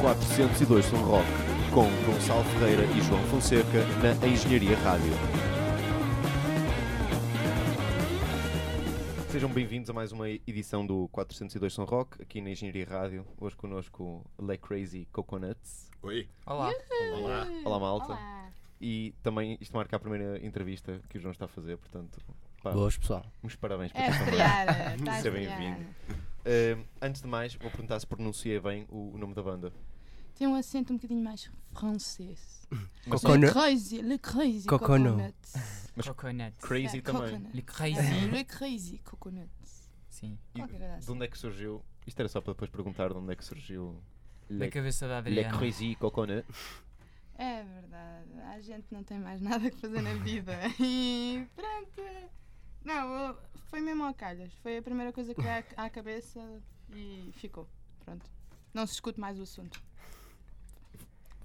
402 Som Rock, com Gonçalo Ferreira e João Fonseca na Engenharia Rádio. Sejam bem-vindos a mais uma edição do 402 Som Rock, aqui na Engenharia Rádio. Hoje connosco Le Crazy Coconuts. Oi. Olá. Olá. Olá, malta. Olá. E também isto marca a primeira entrevista que o João está a fazer, portanto, pá, Boas, pessoal. uns parabéns para É estrear. A Seja bem-vindo. Uh, antes de mais, vou perguntar se pronunciei bem o, o nome da banda. Tem um acento um bocadinho mais francês. Mas Coconut. Le crazy, le crazy Coconut. coconut. Mas- Coconut. Crazy É, também. coconut. Le crazy. le crazy coconut. Sim. E Qualquer coisa de assim. onde é que surgiu? Isto era só para depois perguntar de onde é que surgiu Da Le, cabeça da Le Adriana. Crazy Coconut. É verdade. A gente não tem mais nada que fazer na vida. E pronto. Não, eu- foi mesmo ao calhas. Foi a primeira coisa que veio à, à cabeça e ficou. Pronto. Não se discute mais o assunto.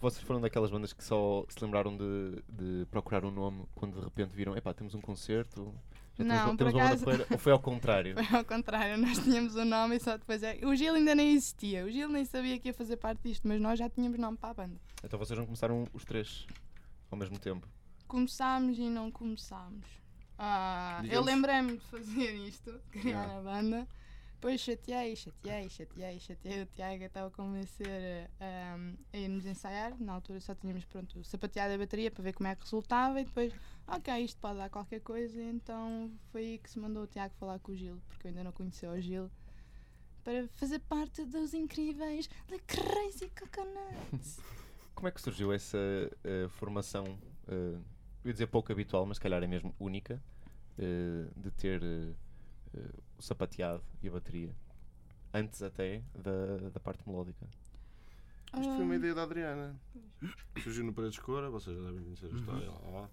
Vocês foram daquelas bandas que só se lembraram de, de procurar um nome quando de repente viram, epá, temos um concerto, já Não, temos, por temos uma banda acaso- porreira", ou foi ao contrário? Foi ao contrário, nós tínhamos o nome e só depois é. O Gil ainda nem existia. O Gil nem sabia que ia fazer parte disto, mas nós já tínhamos nome para a banda. Então vocês não começaram os três ao mesmo tempo. Começámos e não começámos. Ah, eu lembrei-me de fazer isto, criar Yeah. a banda. Depois chateei, chateei, chateei, chateei o Tiago estava a convencer ah, a irmos ensaiar. Na altura só tínhamos pronto, sapateado a bateria para ver como é que resultava e depois, ok, isto pode dar qualquer coisa. Então foi aí que se mandou o Tiago falar com o Gil, porque eu ainda não conhecia o Gil, para fazer parte dos incríveis The Crazy Coconuts. Como é que surgiu essa eh, formação, eh, eu ia dizer pouco habitual, mas se calhar é mesmo única, eh, de ter o sapateado e a bateria, antes até da, da parte melódica? Isto foi uma Ah, ideia da Adriana. Surgiu no Paredes de Cora, vocês já devem conhecer a história. lá, lá.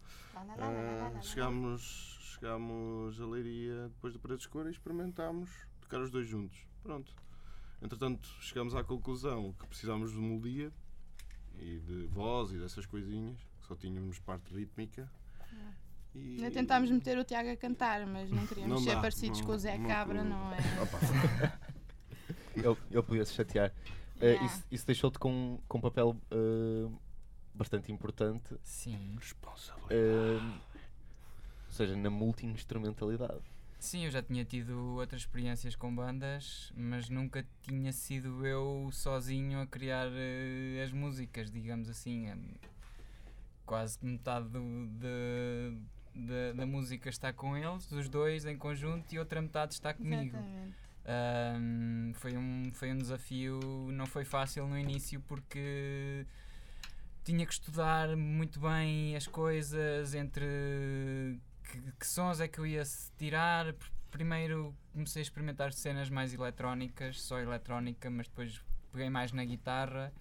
Ah, chegámos, chegámos a Leiria depois do Paredes de Cora e experimentámos tocar os dois juntos. Pronto. Entretanto, chegámos à conclusão que precisámos de melodia e de voz e dessas coisinhas, que só tínhamos parte rítmica. E... Ainda tentámos meter o Tiago a cantar, mas não queríamos Não ser dá, parecidos não- com o Zé não- Cabra, não é? Ele, ele podia se chatear. Eh, Yeah. isso, isso deixou-te com, com um papel eh, bastante importante, Sim. responsabilidade. eh, ou seja, na multi-instrumentalidade. Sim, eu já tinha tido outras experiências com bandas, mas nunca tinha sido eu sozinho a criar as músicas, digamos assim. Em Quase que metade do- de- da- da música está com eles, os dois em conjunto, e outra metade está comigo. Ahm, foi, um, foi um desafio, não foi fácil no início porque tinha que estudar muito bem as coisas, entre que, que sons é que eu ia tirar. Pr- Primeiro comecei a experimentar cenas mais eletrónicas, só eletrónica, mas depois peguei mais na guitarra.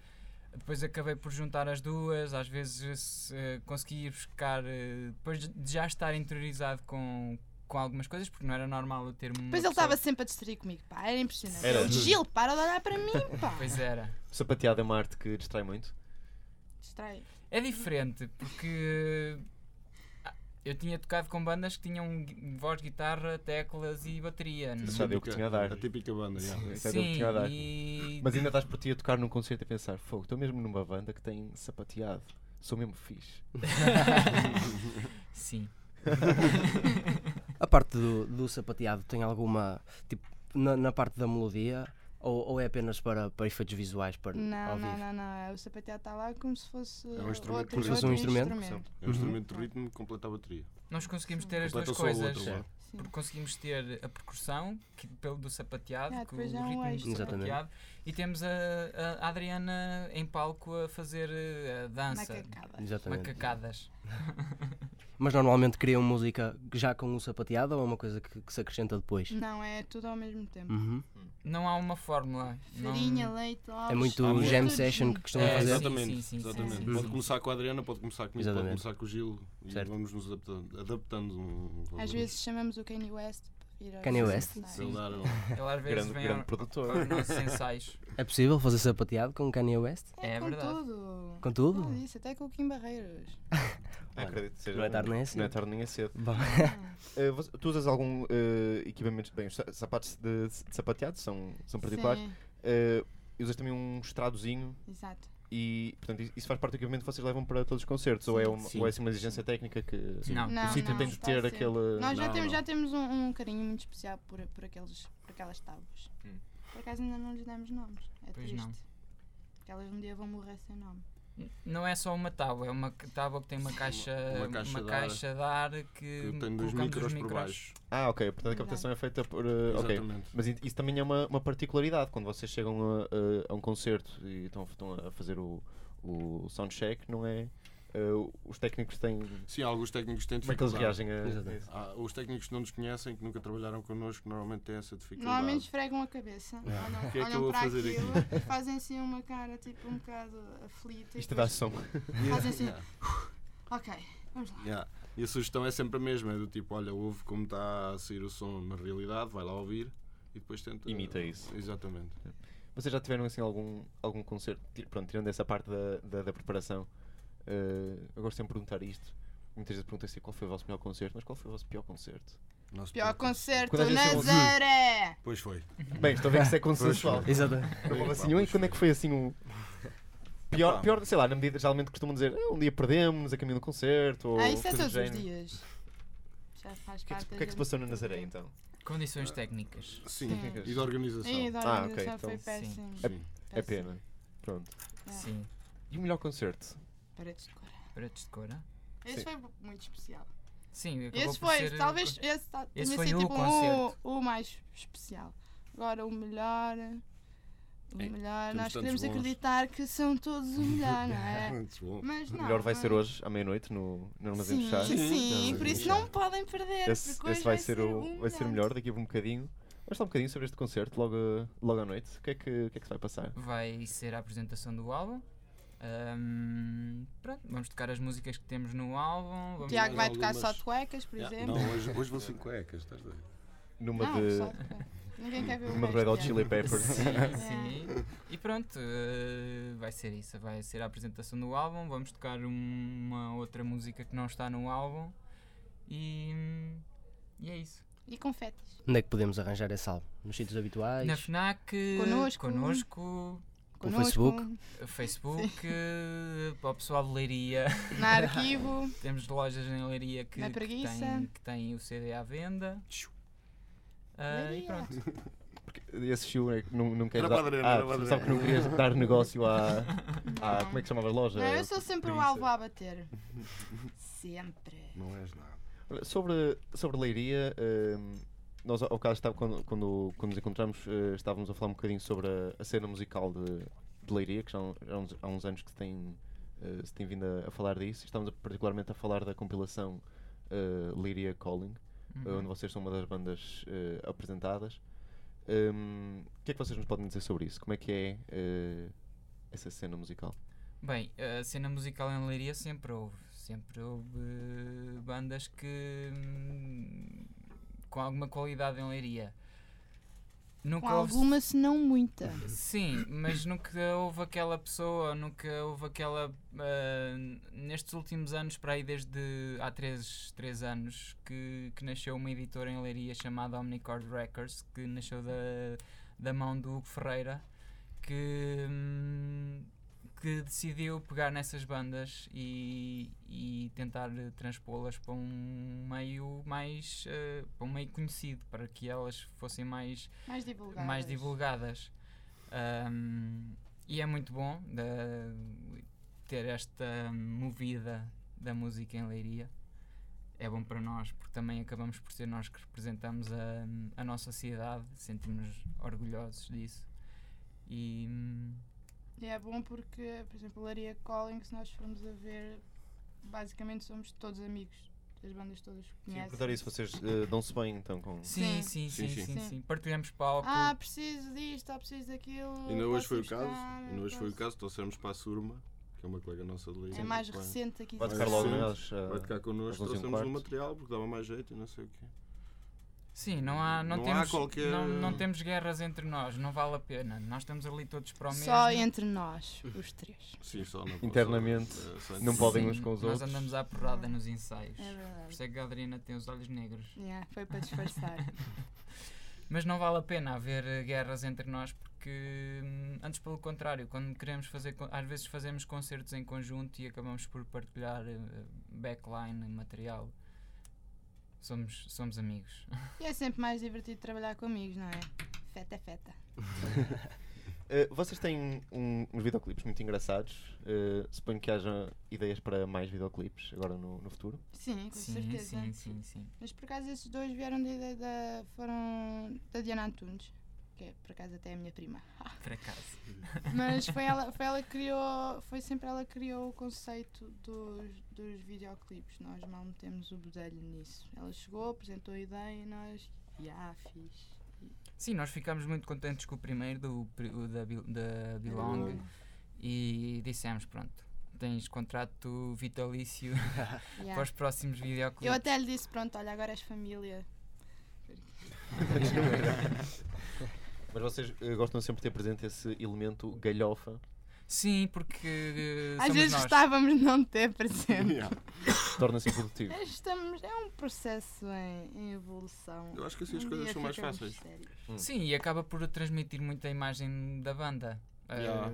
Depois acabei por juntar as duas, às vezes se, consegui ir buscar, eh, depois de já estar interiorizado com, com algumas coisas, porque não era normal eu ter uma Depois ele pessoa- estava sempre a distrair comigo, pá, era impressionante. Era. Gil, para de olhar para mim, pá. Pois era. O sapateado é uma arte que distrai muito. Distrai. É diferente, porque eu tinha tocado com bandas que tinham voz, guitarra, teclas e bateria. não- Isso já deu o que tinha a dar. A típica banda, já. Isso já deu o que Sim, tinha a dar. e Mas ainda estás por ti a tocar num concerto e a pensar, fogo, estou mesmo numa banda que tem sapateado. Sou mesmo fixe. sim. A parte do, do sapateado tem alguma. Tipo, na, na parte da melodia? Ou, ou é apenas para, para efeitos visuais? Para, Não, ao não, vivo? não, não. é, O sapateado está lá como se fosse. É um instrumento outro, Como se fosse um outro instrumento? É um instrumento de ritmo que completa a bateria. Nós conseguimos ter as duas Completa coisas. Porque conseguimos ter a percussão que, pelo do sapateado, Ah, que o é um ritmo extra. do Exatamente. sapateado, e temos a, a Adriana em palco a fazer eh, a dança, Macacada. Exatamente. macacadas. Mas normalmente criam música já com o sapateado ou é uma coisa que, que se acrescenta depois? Não, é tudo ao mesmo tempo. Uhum. Não há uma fórmula. não- Farinha, leite, ovos. É muito muito- jam tudo session que costumam É, fazer. sim, Exatamente. sim, sim, exatamente. sim, Pode sim. começar com a Adriana, pode começar comigo, Exatamente. pode começar com o Gil e Certo. vamos nos adaptando, adaptando um, um Às vezes chamamos o Kanye West Kanye West? um- Ele às vezes Grande, vem grande ao- produtor. aos nossos ensaios. É possível fazer sapateado com Kanye West? É, É com verdade. tudo. Com tudo? Tudo isso, até com o Kim Barreiros. Acredito que seja Não é tarde nem é Não é cedo. tarde nem é cedo. Bom, você- tu usas algum eh, equipamento? Bem, os sa- sapatos de, de sapateado são, são particulares. Sim. E usas também um estradozinho Exato. e, portanto, isso- faz parte do equipamento que vocês levam para todos os concertos? Ou é, uma, Sim. ou é assim uma exigência técnica que Não. o Não, sítio não, tem de ter a ser. aquele. Nós já Não, temos, não. já temos um, um carinho muito especial por, por, aqueles, por aquelas tábuas. Hum. Por acaso ainda não lhes demos nomes. É Pois triste. não. Porque elas um dia vão morrer sem nome. Não é só uma tábua, é uma tábua que tem uma caixa, uma uma caixa caixa, de de ar que, Que tem dois colocamos os micros por micros. baixo. Ah, ok. Portanto, a captação é feita por. uh, ok. Exatamente. Mas isso também é uma, uma particularidade quando vocês chegam a, a- a um concerto e estão, estão a fazer o, o soundcheck, não é? Uh, os técnicos têm. Sim, alguns técnicos têm Como é que eles dificuldade. reagem a? Há- os técnicos que não nos conhecem, que nunca trabalharam connosco, normalmente têm essa dificuldade. Normalmente esfregam a cabeça, olham, O que é que olham eu vou para fazer aquilo aqui? e fazem assim uma cara tipo um bocado aflita. Isto dá som. Fazem assim, Yeah. ok, vamos lá. Yeah. E a sugestão é sempre a mesma, é do tipo, olha, ouve como está a sair o som na realidade, vai lá ouvir e depois tenta... Imita isso. Exatamente. Vocês já tiveram assim algum, algum concerto? Pronto, tirando essa parte da, da, da preparação, uh, eu gosto sempre de perguntar isto. Muitas vezes perguntam assim qual foi o vosso melhor concerto, mas qual foi o vosso pior concerto? Nosso Pior concerto, Nazaré! Pois foi. Bem, estou a ver que isso é consensual. Exatamente. Assim e pois quando é que foi assim um. Pior, Epá. pior, sei lá, na medida geralmente costumam dizer "Ah, um dia perdemos a caminho do concerto. Ou Ah, isso é todos os género." dias. Já faz O que é que, é que se passou no fazer. Nazaré então? Condições técnicas. Sim, Sim. e da organização. Ih, da Ah, organização ok, foi então- péssimo. Sim. É péssimo. pena. Pronto. É. Sim. E o melhor concerto? Paredes de cor. Paredes de cor. ah? Esse Sim. foi muito especial. Sim, acabou Esse foi, ser, talvez, uh, esse, ta- esse tenha foi o tipo, concerto. o, o mais especial. Agora, o melhor. O É, melhor, nós queremos bons. acreditar que são todos o melhor, não é? Muito bom. Mas O não. melhor vai ser não. hoje, à meia-noite, no, no Armazém Chás. sim, Sim, por isso não podem perder. Esse, esse vai, ser o, vai ser o melhor. melhor daqui a um bocadinho. Vamos falar um bocadinho sobre este concerto logo, logo à noite. O que é que, o que, é que se vai passar? vai ser a apresentação do álbum. Ahm, pronto, vamos tocar as músicas que temos no álbum. O Vamos Tiago vai algumas- tocar só de cuecas, por Yeah, exemplo. Não, hoje, hoje vou sem cuecas, estás a ver? Numa Não, de. só. Ninguém quer ver resto, Red Hot. Chili Peppers. Sim, É. sim. E pronto, eh, vai ser isso. Vai ser a apresentação do álbum. Vamos tocar uma outra música que não está no álbum. E, e é isso. E confetes. Onde é que podemos arranjar esse álbum? Nos sítios habituais? Na FNAC, Connosco. connosco, Com o Facebook? Facebook, eh, para o pessoal de Leiria. Na arquivo. Temos lojas em Leiria que, Na que, têm, que têm o CD à venda. Ah, e pronto. Esse show é que não, não quer Era dar. padrão, ah, sabe que não querias dar negócio à. à como é que se chamava a loja? Não, eu sou sempre o Preguiça. alvo a bater. Sempre. Não és nada. Sobre, sobre Leiria, hum, nós ao caso estava, quando, quando, quando nos encontramos eh, estávamos a falar um bocadinho sobre a, a cena musical de, de Leiria, que já, há uns- há uns, anos que se tem, eh, se tem vindo a, a falar disso. Estávamos a- particularmente a falar da compilação eh, Leiria Calling, Uhum. onde vocês são uma das bandas apresentadas. Hum, o que é que vocês nos podem dizer sobre isso? Como é que é essa cena musical? Bem, a cena musical em Leiria sempre houve. Sempre houve bandas que. Com alguma qualidade em Leiria. Com Nunca houve. alguma, se não muita. Sim, mas nunca houve aquela pessoa, nunca houve aquela. ah, nestes últimos anos, para aí desde há 3, três anos, que, que nasceu uma editora em Leiria chamada Omnicord Records, que nasceu da, da mão do Hugo Ferreira, que, hum, que decidiu pegar nessas bandas e, e tentar eh, transpô-las para um meio mais. ah, para um meio conhecido, para que elas fossem mais Mais divulgadas. mais divulgadas. Ahm, e é muito bom da- ter esta movida da música em Leiria. É bom para nós porque também acabamos por ser nós que representamos a, a nossa cidade, sentimos orgulhosos disso. E hum, E é bom porque, por exemplo, Laria Calling, se nós formos a ver, basicamente somos todos amigos. As bandas todas que Sim, conhecem. perguntar isso, vocês eh, dão-se bem então com. sim, Sim. sim, sim, Sim, sim, sim. sim. Partilhamos palco. Ah, preciso disto, ah, preciso daquilo. Ainda hoje foi o caso. Ainda hoje foi o caso. Trouxemos para a Surma, que é uma colega nossa de Leiria. É mais recente aqui. Vai tocar logo neles. eh, Vai tocar connosco, às 11 trouxemos o material porque dava mais jeito e não sei o quê. Sim, não há, não Não há temos, qualquer- não, não temos guerras entre nós, não vale a pena. Nós estamos ali todos para o mesmo. Só entre nós, os três. Sim, só na Internamente, só- só- não podem Sim, uns com os nós outros. andamos à porrada nos ensaios. É Por verdade. isso é que a Adriana tem os olhos negros. Yeah, foi para disfarçar. Mas não vale a pena haver eh, guerras entre nós porque, hum, antes pelo contrário, quando queremos fazer, às vezes fazemos concertos em conjunto e acabamos por partilhar eh, backline, material. Somos, somos amigos. E é sempre mais divertido trabalhar com amigos, não é? Feta é feta. Eh, vocês têm um- uns videoclipes muito engraçados. Eh, suponho que haja ideias para mais videoclipes agora no, no futuro. Sim, com sim, certeza. sim, sim, sim. Mas por acaso esses dois vieram da ideia da. foram da Diana Antunes, que é por acaso até a minha prima. Por acaso. Mas foi ela, foi ela que criou, foi sempre ela que criou o conceito dos, dos videoclipes. Nós mal metemos o bedelho nisso. Ela chegou, apresentou a ideia e nós, ah, fiz. Sim, nós ficámos muito contentes com o primeiro, do, o da, da Belong, e dissemos: pronto, tens contrato vitalício para os próximos videoclipes. Eu até lhe disse, pronto, olha, agora és família. Mas vocês eh, gostam sempre de ter presente esse elemento galhofa, Sim, porque eh, Às vezes nós. gostávamos de não ter presente. Yeah. torna-se improdutivo. Estamos, é um processo em, em evolução. Eu acho que assim as Um coisas dia são mais fáceis. sérios. Sim, e acaba por transmitir muita imagem da banda. Uh, Yeah.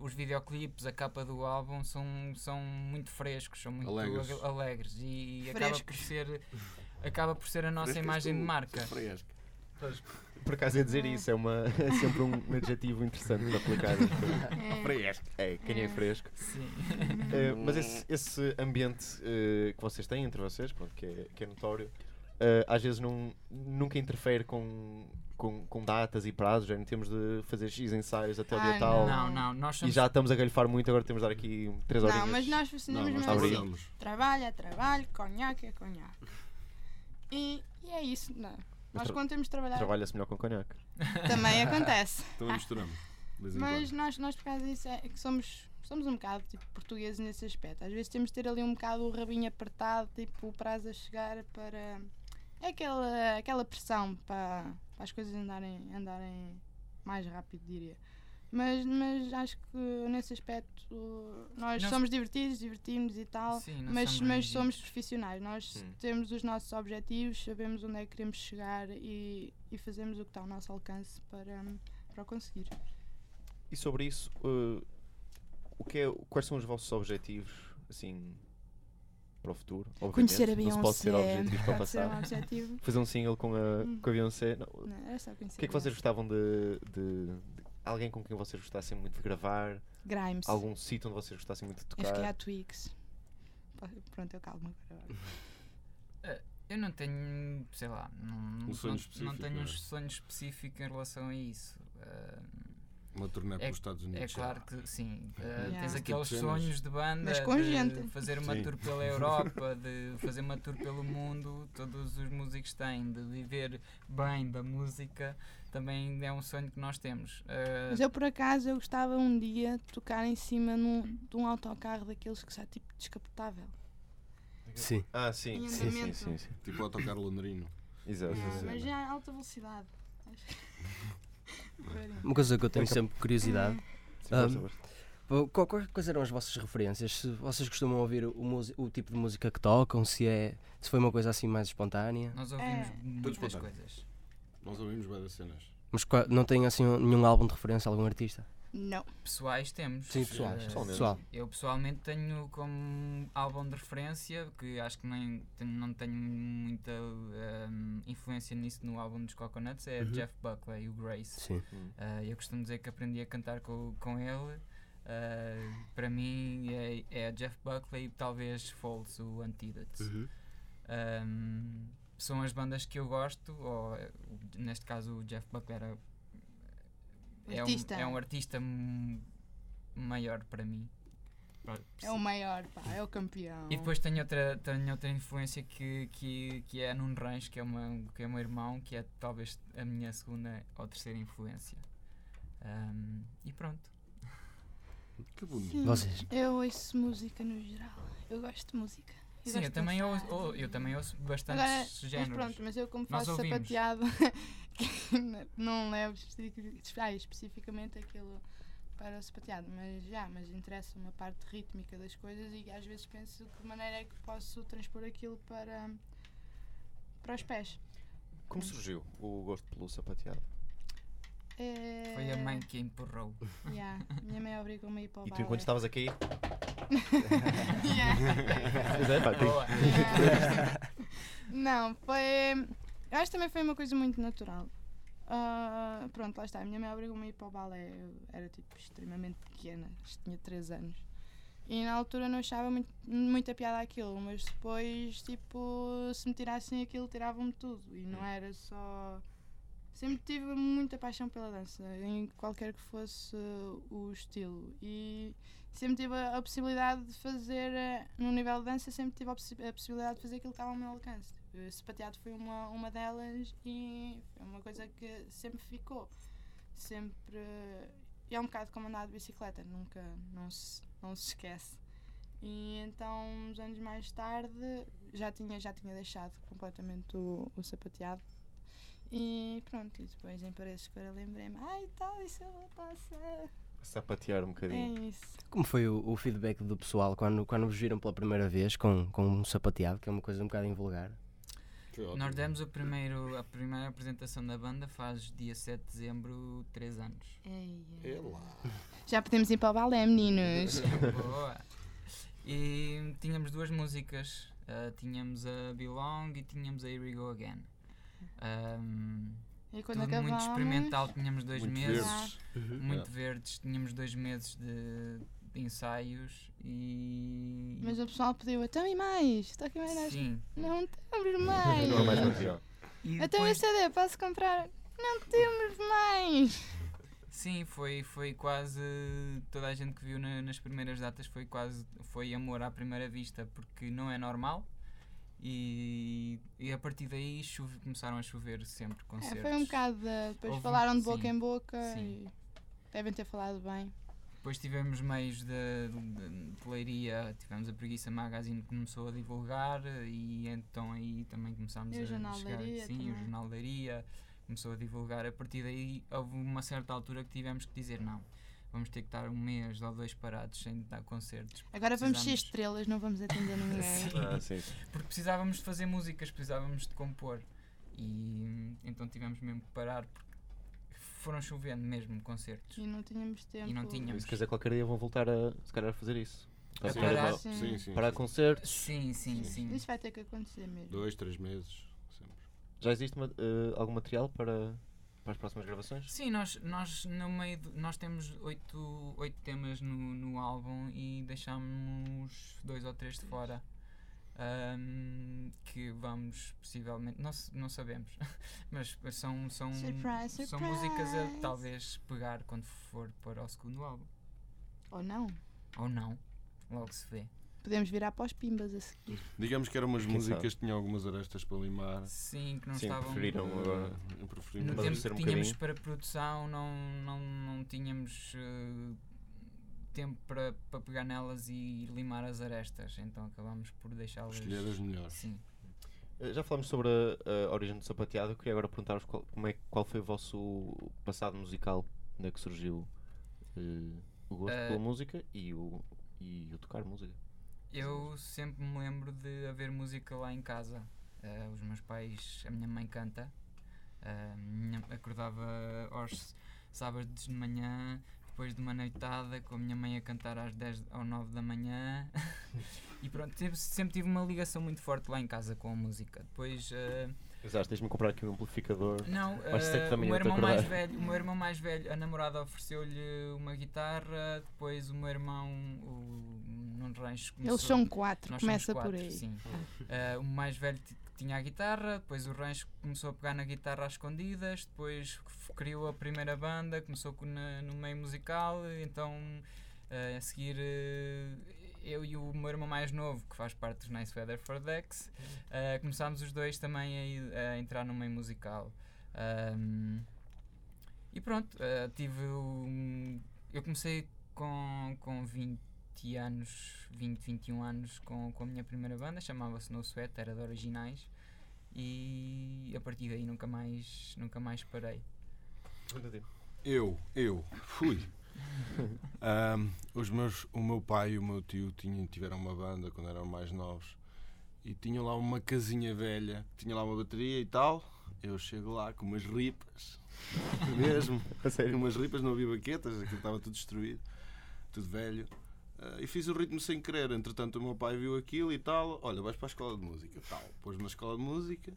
uh, os videoclipes, a capa do álbum são, são muito frescos, são muito Alegres. ag- alegres e acaba por ser acaba por ser a nossa imagem de marca. fresca. Por acaso ia dizer isso, é, uma, é sempre um adjetivo interessante de aplicar. É. Fresca. É, quem é É. fresco. Sim. Eh, mas esse, esse ambiente eh, que vocês têm entre vocês, pronto, que, é, que é notório, eh, às vezes não, nunca interfere com, com, com datas e prazos, já não temos de fazer X ensaios até o dia Ah, tal. Não, não, nós E somos já estamos a galhofar muito, agora temos de dar aqui 3 horas. Não, mas nós Não, funcionamos nós mesmo assim. Trabalho é trabalho, conhaque é conhaque. E, e é isso. Não. Nós quando temos de trabalhar Trabalha-se melhor com conhaque. também acontece. Também misturamos. Mas nós, nós por causa disso é que somos, somos um bocado tipo, portugueses nesse aspecto. Às vezes temos de ter ali um bocado o rabinho apertado, tipo o prazo a chegar para. É aquela, aquela pressão para, para as coisas andarem, andarem mais rápido, diria. Mas, mas acho que nesse aspecto nós, Nós- somos divertidos, divertimos e tal. Sim, não Mas, somos mas somos profissionais, nós Hum. temos os nossos objetivos, sabemos onde é que queremos chegar e, e fazemos o que está ao nosso alcance para, para o conseguir. E sobre isso, eh, o que é, quais são os vossos objetivos, assim, para o futuro? Conhecer a Obviamente, Beyoncé. Não pode ter objetivos para ser um passar. objetivo. Fazer um single com a, Hum. com a Beyoncé. Não, o Não, era só conhecer. que é que vocês gostavam de, de- de- Alguém com quem vocês gostassem muito de gravar? Grimes. Algum sítio onde vocês gostassem muito de tocar? FKA Twigs. Pô, Pronto, eu calmo agora. Eu não tenho, sei lá, não, Um sonho não, específico, não tenho não um é? sonho específico em relação a isso. Ah, Uma turnê É- pelos Estados É Unidos. claro que sim. Uh, Yeah. Tens aqueles sonhos de banda Mas com de gente. fazer uma Sim. tour pela Europa, de fazer uma tour pelo mundo, todos os músicos têm, de viver bem da música, também é um sonho que nós temos. Uh, Mas eu por acaso eu gostava um dia de tocar em cima num, de um autocarro daqueles que já tipo descapotável. Sim. Ah, sim, Em sim, sim, sim, sim. Tipo o autocarro londrino. Exato. Exato. mas já a alta velocidade. Uma coisa que eu tenho sempre curiosidade. Qual- Quais eram as vossas referências? Se vocês costumam ouvir o, o tipo de música que tocam, se, é, se foi uma coisa assim mais espontânea. nós ouvimos É. muitas coisas. Nós ouvimos bem das cenas. Mas qua- não tem assim nenhum álbum de referência a algum artista? Não. Pessoais temos. Sim, pessoais, Uh, pessoalmente. Pessoal. Eu pessoalmente tenho como álbum de referência, que acho que nem, tenho- não tenho muita um, influência nisso no álbum dos Coconuts, é Uhum. Jeff Buckley, o Grace. Sim. Uh, eu costumo dizer que aprendi a cantar com, com ele. Uh, para mim é, é Jeff Buckley e talvez Falls, o Antidote. Uhum. São as bandas que eu gosto, ou eh, neste caso o Jeff Buckley era, é, um, Artista. é um artista maior para mim. É o maior, pá, é o campeão. E depois tenho outra, tenho outra influência que, que, que é Nuno Range, que é, uma, que é o meu irmão, que é talvez a minha segunda ou terceira influência. Um, e pronto. Que bonito. Sim, Vocês? Eu ouço música no geral. Eu gosto de música. Sim, eu também, ouço, ou- eu também ouço bastantes Agora, mas géneros. pronto, mas eu como Nós faço ouvimos. sapateado, não levo ah, especificamente aquilo para o sapateado, mas já, mas interessa uma parte rítmica das coisas e às vezes penso de que maneira é que posso transpor aquilo para, para os pés. Como surgiu o gosto pelo sapateado? É... Foi a mãe que a empurrou. Yeah. Minha mãe obrigou-me a ir para o E tu, enquanto estavas a cair, é, Boa. Yeah. Não, foi. Eu acho que também foi uma coisa muito natural. Ah, pronto, lá está. A minha mãe obrigou-me a ir para o balé. Eu era tipo extremamente pequena, acho que tinha 3 anos. E na altura não achava muito, muita piada aquilo, mas depois, tipo, se me tirassem aquilo, tiravam-me tudo. E não era só. Sempre tive muita paixão pela dança, em qualquer que fosse o estilo. E sempre tive a, possibilidade de fazer, eh, no nível de dança, sempre tive a, possi- a possibilidade de fazer aquilo que estava ao meu alcance. Eh, Sapateado foi uma, uma delas e foi uma coisa que sempre ficou. Sempre. É um bocado como andar de bicicleta, nunca, não se, não se esquece. E então, uns anos mais tarde, já tinha, já tinha deixado completamente o, o sapateado. E pronto, e depois em Paredes de Escoura lembrei-me, ai tal, isso eu vou passar. sapatear um É bocadinho. isso. Como foi o, o feedback do pessoal quando, quando vos viram pela primeira vez com, com um sapateado, que é uma coisa um bocado invulgar? Nós demos o primeiro, a primeira apresentação da banda faz dia 7 de dezembro, 3 anos. É lá. Já podemos ir para o balé, meninos. Boa! E tínhamos duas músicas. ah, tínhamos a Belong e tínhamos a Here We Go Again. Ahm, E quando tudo acabamos, muito experimental, tínhamos dois Muito meses. verdes. Muito É. verdes, tínhamos dois meses de, de ensaios e. Mas o pessoal pediu, então e mais? Estou aqui mais. Sim. Não temos mais. Não é mais material. Então depois- esse CD, posso comprar? Não temos mais. Sim, foi, foi quase. Toda a gente que viu na- nas primeiras datas foi quase. Foi amor à primeira vista, porque não é normal. E, e a partir daí chove- começaram a chover sempre É, concertos. foi um bocado. de- depois Houve- falaram de boca sim, em boca sim. e devem ter falado bem. Depois tivemos meios de, de, de leiria, tivemos a Preguiça Magazine que começou a divulgar e então aí também começámos E o a Jornal chegar. Leiria sim, o também. Jornal de Leiria começou a divulgar. A partir daí houve uma certa altura que tivemos que dizer não, vamos ter que estar um mês ou dois parados sem dar concertos. Agora vamos ser estrelas, não vamos atender ninguém. Sim. Ah, sim, sim. Porque precisávamos de fazer músicas, precisávamos de compor. E então tivemos mesmo que parar porque foram chovendo mesmo concertos. E não tínhamos tempo. E não tínhamos. Isso quer dizer que qualquer dia vão voltar a, se calhar, a fazer isso. A Para- parar. para- Sim. Sim, sim. Para sim. concertos. Sim, sim, sim. Isso vai ter que acontecer mesmo. Dois, três meses. Sempre. Já existe eh, algum material para, para as próximas gravações? Sim, nós, nós no meio de- nós temos oito, oito temas no, no álbum e deixámos dois ou três de fora. ahm, que vamos possivelmente, não, não sabemos, mas são, são, Surprise, são músicas a surprise. talvez pegar quando for para o segundo álbum. Ou não. Ou não, logo se vê. Podemos virar para os pimbas a seguir. Digamos que eram umas Quem músicas sabe? que tinham algumas arestas para limar. Sim, que não Sim, estavam. preferiram Eh, agora. eu preferi No tempo que um tínhamos bocadinho. para produção não, não, não tínhamos eh, tempo para, para pegar nelas e limar as arestas, então acabámos por deixá-las. escolher as melhores. Sim. Eh, Já falamos sobre a, a origem do sapateado. Eu queria agora perguntar-vos qual, como é, qual foi o vosso passado musical, onde é que surgiu eh, o gosto pela música e o, e o tocar música. Eu sempre me lembro de haver música lá em casa. Eh, os meus pais, a minha mãe canta. Eh, minha- acordava aos sábados de manhã, depois de uma noitada, com a minha mãe a cantar às 10 ou 9 da manhã. e pronto, tive- sempre tive uma ligação muito forte lá em casa com a música. Depois. eh, Exato, tens-me comprar aqui um amplificador. Não, da o meu irmão mais velho, o meu irmão mais velho, a namorada ofereceu-lhe uma guitarra, depois o meu irmão, o Nuno Rancho começou... Eles são quatro, nós começa somos por quatro, aí. Sim. Eh, o mais velho ti- tinha a guitarra, depois o Rancho começou a pegar na guitarra às escondidas, depois criou a primeira banda, começou com- na- no meio musical, então eh, a seguir eh, eu e o meu irmão mais novo, que faz parte dos Nice Weather for Dex, eh, começámos os dois também a, a entrar no meio musical. Ahm, e pronto, eh, tive um, eu comecei com, com 20 anos, 20, 21 anos com, com a minha primeira banda, chamava-se No Sweat, era de originais e a partir daí nunca mais, nunca mais parei. Eu, eu, fui. Ahm, os meus, o meu pai e o meu tio tinham, tiveram uma banda quando eram mais novos e tinham lá uma casinha velha, tinha lá uma bateria e tal, eu chego lá com umas ripas, mesmo, A com umas ripas, não havia baquetas, aquilo estava tudo destruído, tudo velho. Ah, e fiz o ritmo sem querer. Entretanto, o meu pai viu aquilo e tal. Olha, vais para a escola de música. Tal. Pôs-me na escola de música.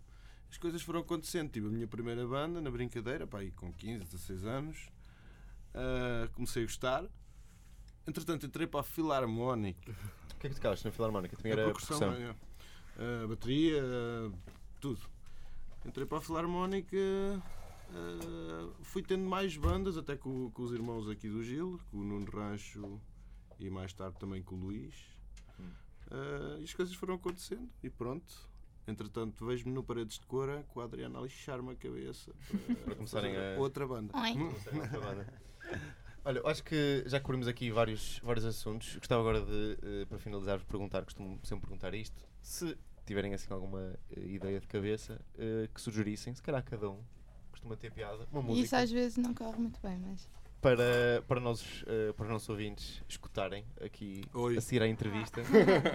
As coisas foram acontecendo. Tive a minha primeira banda na brincadeira, pá, aí com 15, 16 anos. Ah, comecei a gostar. Entretanto, entrei para a filarmónica. O que é que tocavas na Filarmónica? Também A era percussão, percussão. é. A bateria, ah, tudo. Entrei para a filarmónica. ah, fui tendo mais bandas, até com, com os irmãos aqui do Gil, com o Nuno Rancho e mais tarde também com o Luís. Hum. E as coisas foram acontecendo e pronto. Entretanto, vejo-me no Paredes de Cora com a Adriana a lixar-me a cabeça para, começarem fazer a- outra banda. Oi. Olha, eu acho que já cobrimos aqui vários, vários assuntos. Gostava agora de, eh, para finalizar, vos perguntar, costumo sempre perguntar isto, se tiverem assim alguma eh, ideia de cabeça eh, que sugerissem, se calhar cada um costuma ter piada, uma E música isso às vezes não corre muito bem, mas. para, para, nós, eh, para os nossos ouvintes escutarem aqui Oi. a seguir à entrevista.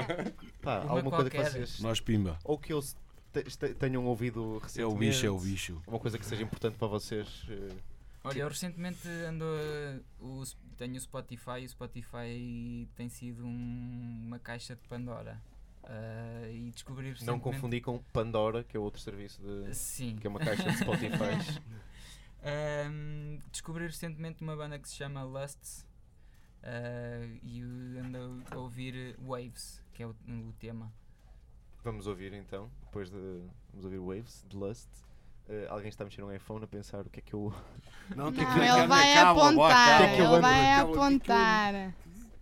Pá, Uma alguma coisa que vocês Nós pimba. ou que eles tenham ouvido É recentemente. o bicho, é o bicho. Uma coisa que seja importante para vocês. eh, Olha, eu recentemente ando a- o, tenho o Spotify e o Spotify tem sido um- uma caixa de Pandora. Ah, e descobri não recentemente... confundir com Pandora, que é outro serviço de. Sim. que é uma caixa de Spotify. Descobri recentemente uma banda que se chama Lusts ah, e ando a ouvir Waves, que é o, o tema. Vamos ouvir então, depois de. Vamos ouvir Waves, de Lust. Eh, alguém está a mexer um iPhone a pensar o que é que eu. Não, Não, tem que ver ele vai apontar. que é que eu Ele ando- vai apontar.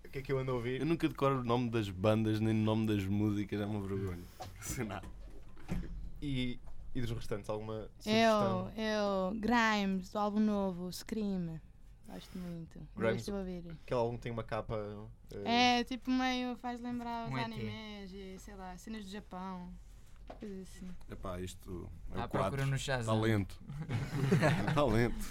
O que é que eu ando a ouvir? Eu nunca decoro o nome das bandas nem o nome das músicas, é uma vergonha. Sei nada. E, e dos restantes, alguma Eu, sugestão? eu, Grimes, do álbum novo, Scream. Gosto muito. Grimes. A ouvir. Aquele álbum tem uma capa. eh, É, tipo meio faz lembrar os Um ET. animes e sei lá, cenas do Japão. Coisas assim. Epá, isto é o procura quadro. no Shazam. Talento. Talento.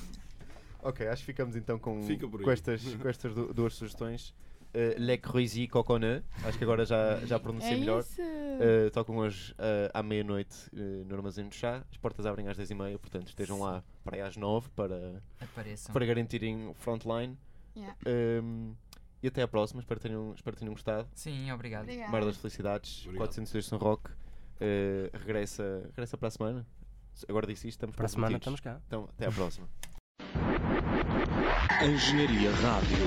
Ok, acho que ficamos então com, Fica com estas, com estas du- duas sugestões. Uh, Le Croisy Coconut, acho que agora já, já pronunciei é melhor. isso. Uh, tocam hoje uh, à meia-noite uh, no Armazém do Chá. As portas abrem às 10h30, portanto estejam lá para aí às 9 para, Apareçam. para garantirem o frontline. Yeah. Um, e até à próxima, espero que tenham, espero que tenham gostado. Sim, obrigado. Obrigada. Mar das Felicidades, Obrigado. 402 São Roque. Uh, regressa, regressa para a semana. Agora disse isto, estamos Para a semana estamos cá. Então, até à próxima. Engenharia Rádio.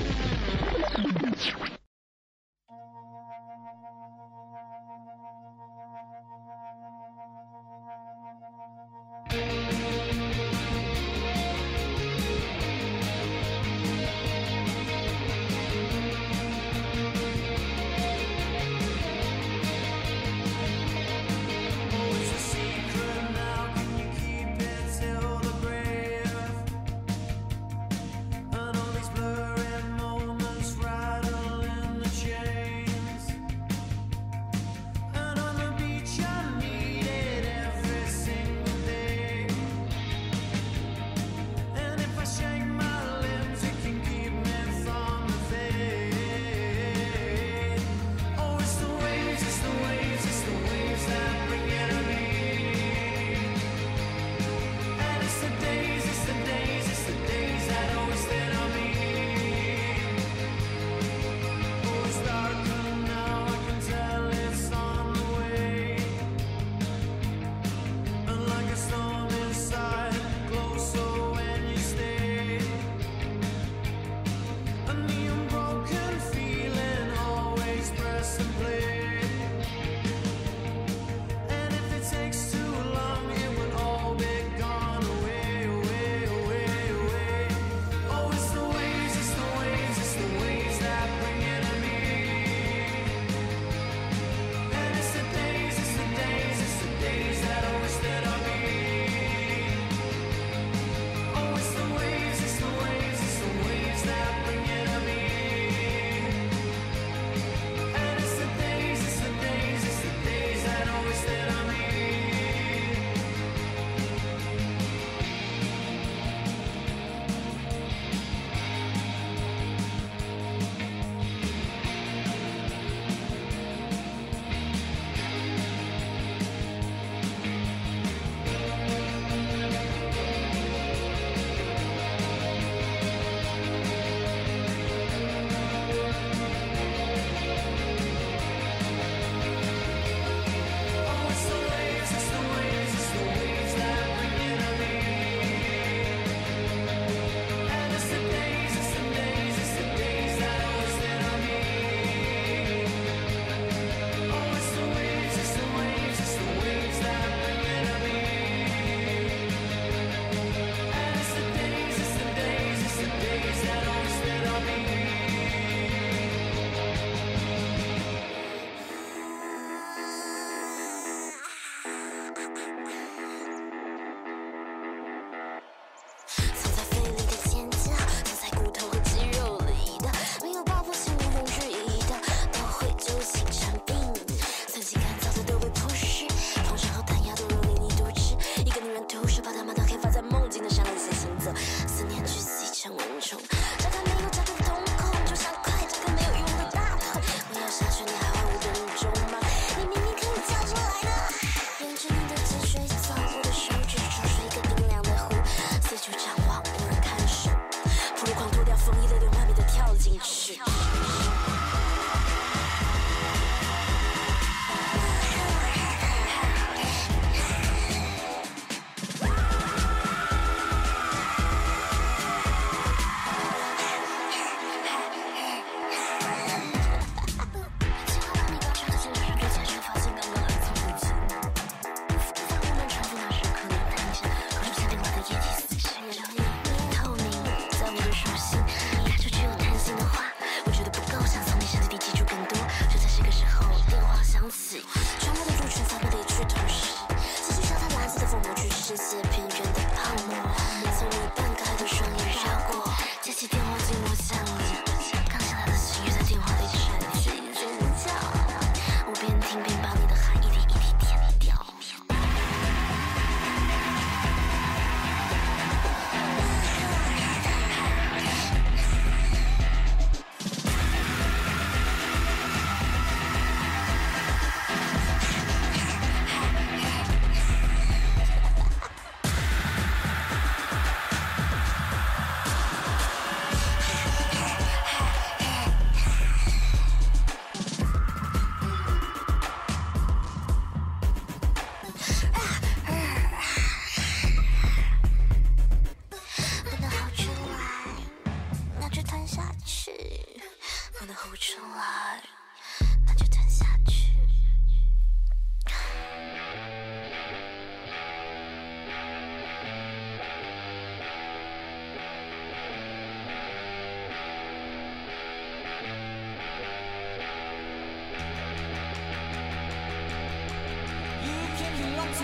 to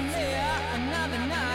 another night.